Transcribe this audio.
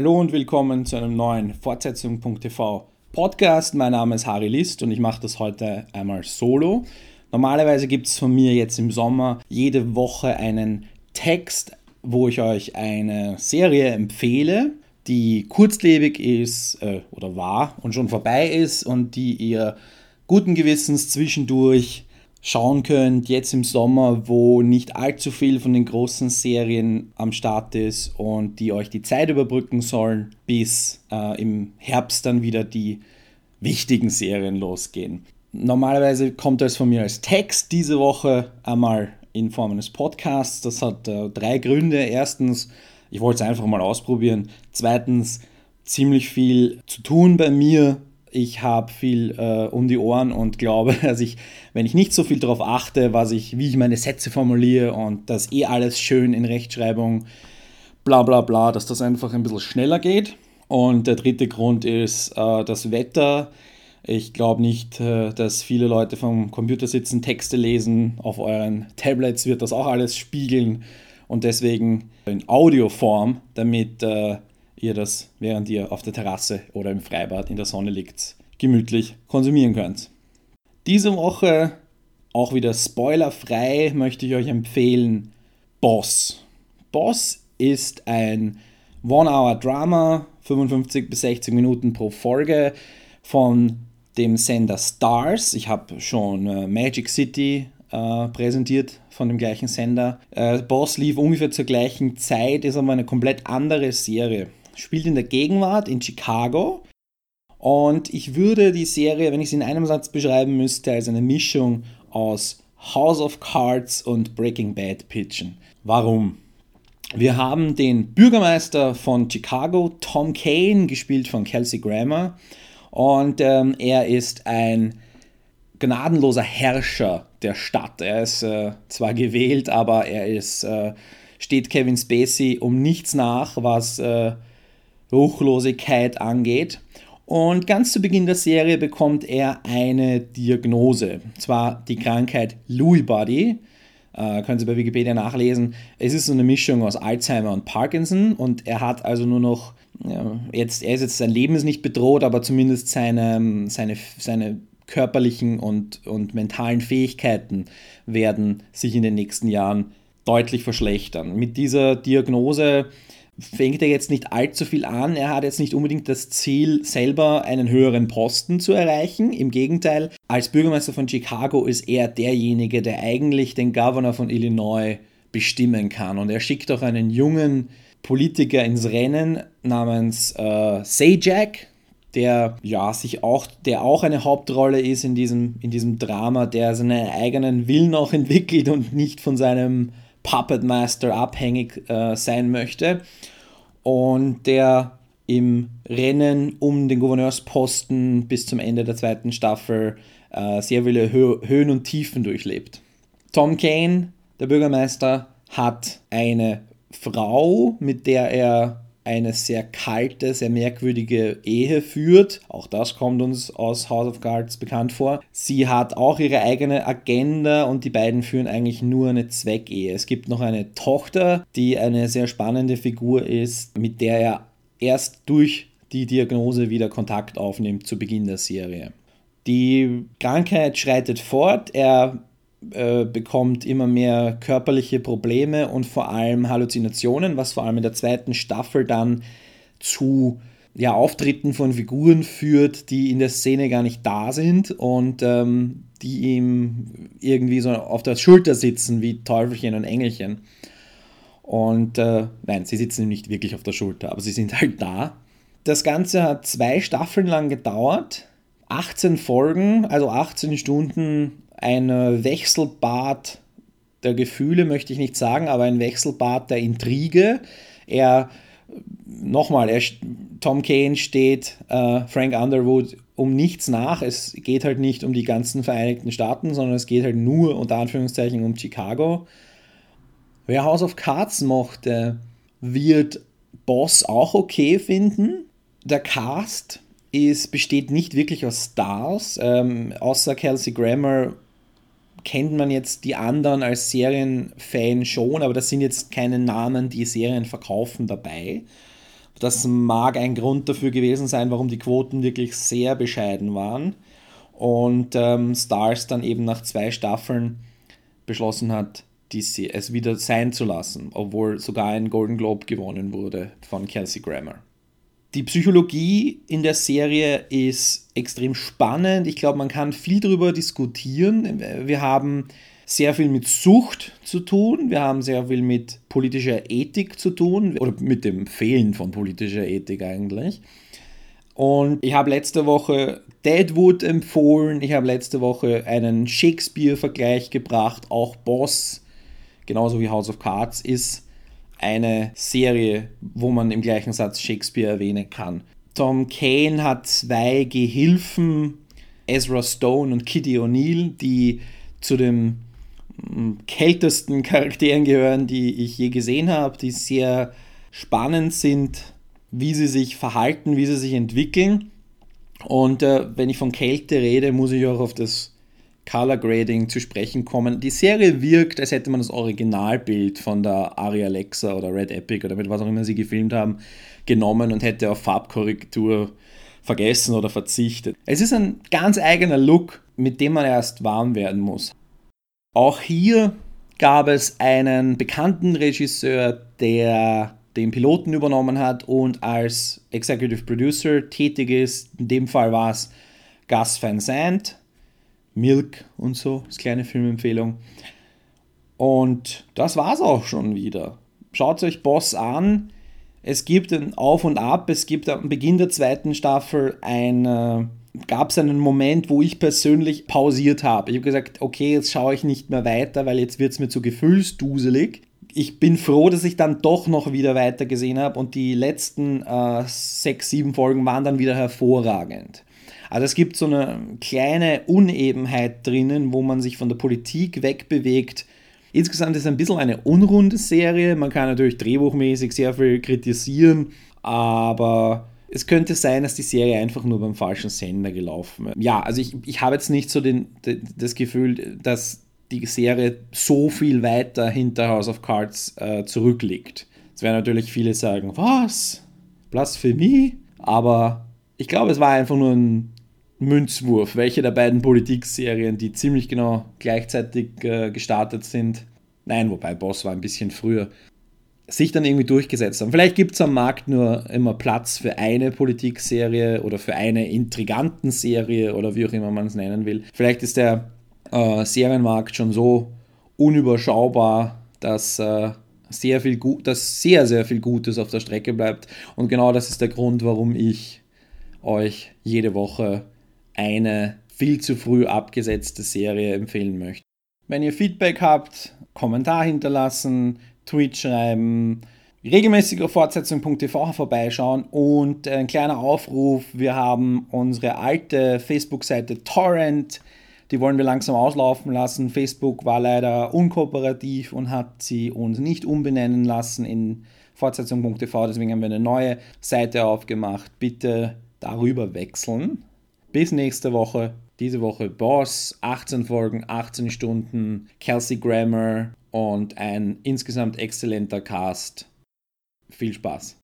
Hallo und willkommen zu einem neuen Fortsetzung.tv Podcast. Mein Name ist Harry List und ich mache das heute einmal solo. Normalerweise gibt es von mir jetzt im Sommer jede Woche einen Text, wo ich euch eine Serie empfehle, die kurzlebig ist äh, oder war und schon vorbei ist und die ihr guten Gewissens zwischendurch schauen könnt, jetzt im Sommer, wo nicht allzu viel von den großen Serien am Start ist und die euch die Zeit überbrücken sollen, bis äh, im Herbst dann wieder die wichtigen Serien losgehen. Normalerweise kommt das von mir als Text diese Woche einmal in Form eines Podcasts. Das hat äh, drei Gründe. Erstens, ich wollte es einfach mal ausprobieren. Zweitens, ziemlich viel zu tun bei mir ich habe viel äh, um die Ohren und glaube, dass ich, wenn ich nicht so viel darauf achte, was ich, wie ich meine Sätze formuliere und das eh alles schön in Rechtschreibung, bla bla bla, dass das einfach ein bisschen schneller geht. Und der dritte Grund ist äh, das Wetter. Ich glaube nicht, äh, dass viele Leute vom Computer sitzen, Texte lesen. Auf euren Tablets wird das auch alles spiegeln. Und deswegen in Audioform, damit äh, ihr das, während ihr auf der Terrasse oder im Freibad in der Sonne liegt, gemütlich konsumieren könnt. Diese Woche, auch wieder spoilerfrei, möchte ich euch empfehlen Boss. Boss ist ein One-Hour-Drama, 55 bis 60 Minuten pro Folge von dem Sender Stars. Ich habe schon äh, Magic City äh, präsentiert von dem gleichen Sender. Äh, Boss lief ungefähr zur gleichen Zeit, ist aber eine komplett andere Serie spielt in der Gegenwart in Chicago. Und ich würde die Serie, wenn ich sie in einem Satz beschreiben müsste, als eine Mischung aus House of Cards und Breaking Bad pitchen. Warum? Wir haben den Bürgermeister von Chicago, Tom Kane, gespielt von Kelsey Grammer. Und ähm, er ist ein gnadenloser Herrscher der Stadt. Er ist äh, zwar gewählt, aber er ist, äh, steht Kevin Spacey um nichts nach, was äh, Ruchlosigkeit angeht. Und ganz zu Beginn der Serie bekommt er eine Diagnose, zwar die Krankheit Lewy Body. Äh, können Sie bei Wikipedia nachlesen. Es ist so eine Mischung aus Alzheimer und Parkinson und er hat also nur noch, ja, jetzt, er ist jetzt, sein Leben ist nicht bedroht, aber zumindest seine, seine, seine körperlichen und, und mentalen Fähigkeiten werden sich in den nächsten Jahren deutlich verschlechtern. Mit dieser Diagnose fängt er jetzt nicht allzu viel an. Er hat jetzt nicht unbedingt das Ziel, selber einen höheren Posten zu erreichen. Im Gegenteil, als Bürgermeister von Chicago ist er derjenige, der eigentlich den Governor von Illinois bestimmen kann. Und er schickt auch einen jungen Politiker ins Rennen namens äh, Sajak, der ja sich auch, der auch eine Hauptrolle ist in diesem, in diesem Drama, der seinen eigenen Willen auch entwickelt und nicht von seinem Puppet Master abhängig äh, sein möchte und der im Rennen um den Gouverneursposten bis zum Ende der zweiten Staffel äh, sehr viele Hö Höhen und Tiefen durchlebt. Tom Kane, der Bürgermeister, hat eine Frau, mit der er eine sehr kalte, sehr merkwürdige Ehe führt. Auch das kommt uns aus House of Cards bekannt vor. Sie hat auch ihre eigene Agenda und die beiden führen eigentlich nur eine Zweckehe. Es gibt noch eine Tochter, die eine sehr spannende Figur ist, mit der er erst durch die Diagnose wieder Kontakt aufnimmt zu Beginn der Serie. Die Krankheit schreitet fort, er äh, bekommt immer mehr körperliche Probleme und vor allem Halluzinationen, was vor allem in der zweiten Staffel dann zu ja, Auftritten von Figuren führt, die in der Szene gar nicht da sind und ähm, die ihm irgendwie so auf der Schulter sitzen wie Teufelchen und Engelchen. Und äh, nein, sie sitzen ihm nicht wirklich auf der Schulter, aber sie sind halt da. Das Ganze hat zwei Staffeln lang gedauert, 18 Folgen, also 18 Stunden ein Wechselbad der Gefühle, möchte ich nicht sagen, aber ein Wechselbad der Intrige. Er, nochmal, er, Tom Kane steht äh, Frank Underwood um nichts nach. Es geht halt nicht um die ganzen Vereinigten Staaten, sondern es geht halt nur unter Anführungszeichen um Chicago. Wer House of Cards mochte, wird Boss auch okay finden. Der Cast ist, besteht nicht wirklich aus Stars, ähm, außer Kelsey Grammer kennt man jetzt die anderen als Serienfan schon, aber das sind jetzt keine Namen, die Serien verkaufen dabei. Das mag ein Grund dafür gewesen sein, warum die Quoten wirklich sehr bescheiden waren. Und ähm, Stars dann eben nach zwei Staffeln beschlossen hat, es wieder sein zu lassen, obwohl sogar ein Golden Globe gewonnen wurde von Kelsey Grammer. Die Psychologie in der Serie ist extrem spannend. Ich glaube, man kann viel darüber diskutieren. Wir haben sehr viel mit Sucht zu tun. Wir haben sehr viel mit politischer Ethik zu tun oder mit dem Fehlen von politischer Ethik eigentlich. Und ich habe letzte Woche Deadwood empfohlen. Ich habe letzte Woche einen Shakespeare-Vergleich gebracht. Auch Boss, genauso wie House of Cards, ist eine Serie, wo man im gleichen Satz Shakespeare erwähnen kann. Tom Kane hat zwei Gehilfen, Ezra Stone und Kitty O'Neill, die zu den mm, kältesten Charakteren gehören, die ich je gesehen habe, die sehr spannend sind, wie sie sich verhalten, wie sie sich entwickeln. Und äh, wenn ich von Kälte rede, muss ich auch auf das Color Grading zu sprechen kommen. Die Serie wirkt, als hätte man das Originalbild von der Ari Alexa oder Red Epic oder mit was auch immer sie gefilmt haben, genommen und hätte auf Farbkorrektur vergessen oder verzichtet. Es ist ein ganz eigener Look, mit dem man erst warm werden muss. Auch hier gab es einen bekannten Regisseur, der den Piloten übernommen hat und als Executive Producer tätig ist. In dem Fall war es Gus Van Sant, Milk und so, das kleine Filmempfehlung. Und das war's auch schon wieder. Schaut euch Boss an. Es gibt ein Auf und Ab. Es gibt am Beginn der zweiten Staffel ein, gab es einen Moment, wo ich persönlich pausiert habe. Ich habe gesagt, okay, jetzt schaue ich nicht mehr weiter, weil jetzt wird es mir zu gefühlsduselig. Ich bin froh, dass ich dann doch noch wieder weiter gesehen habe und die letzten äh, sechs, sieben Folgen waren dann wieder hervorragend. Also es gibt so eine kleine Unebenheit drinnen, wo man sich von der Politik wegbewegt. Insgesamt ist es ein bisschen eine unrunde Serie. Man kann natürlich drehbuchmäßig sehr viel kritisieren, aber es könnte sein, dass die Serie einfach nur beim falschen Sender gelaufen ist. Ja, also ich, ich habe jetzt nicht so den, das Gefühl, dass die Serie so viel weiter hinter House of Cards äh, zurückliegt. Es werden natürlich viele sagen, was? Blasphemie? Aber ich glaube, es war einfach nur ein Münzwurf, welche der beiden Politikserien, die ziemlich genau gleichzeitig äh, gestartet sind, nein, wobei Boss war ein bisschen früher, sich dann irgendwie durchgesetzt haben. Vielleicht gibt es am Markt nur immer Platz für eine Politikserie oder für eine Intrigantenserie oder wie auch immer man es nennen will. Vielleicht ist der äh, Serienmarkt schon so unüberschaubar, dass äh, sehr viel dass sehr, sehr viel Gutes auf der Strecke bleibt. Und genau das ist der Grund, warum ich euch jede Woche eine viel zu früh abgesetzte Serie empfehlen möchte. Wenn ihr Feedback habt, Kommentar hinterlassen, Tweet schreiben, regelmäßig auf Fortsetzung.tv vorbeischauen und ein kleiner Aufruf, wir haben unsere alte Facebook-Seite Torrent, die wollen wir langsam auslaufen lassen. Facebook war leider unkooperativ und hat sie uns nicht umbenennen lassen in Fortsetzung.tv, deswegen haben wir eine neue Seite aufgemacht. Bitte darüber wechseln. Bis nächste Woche. Diese Woche Boss, 18 Folgen, 18 Stunden, Kelsey Grammer und ein insgesamt exzellenter Cast. Viel Spaß.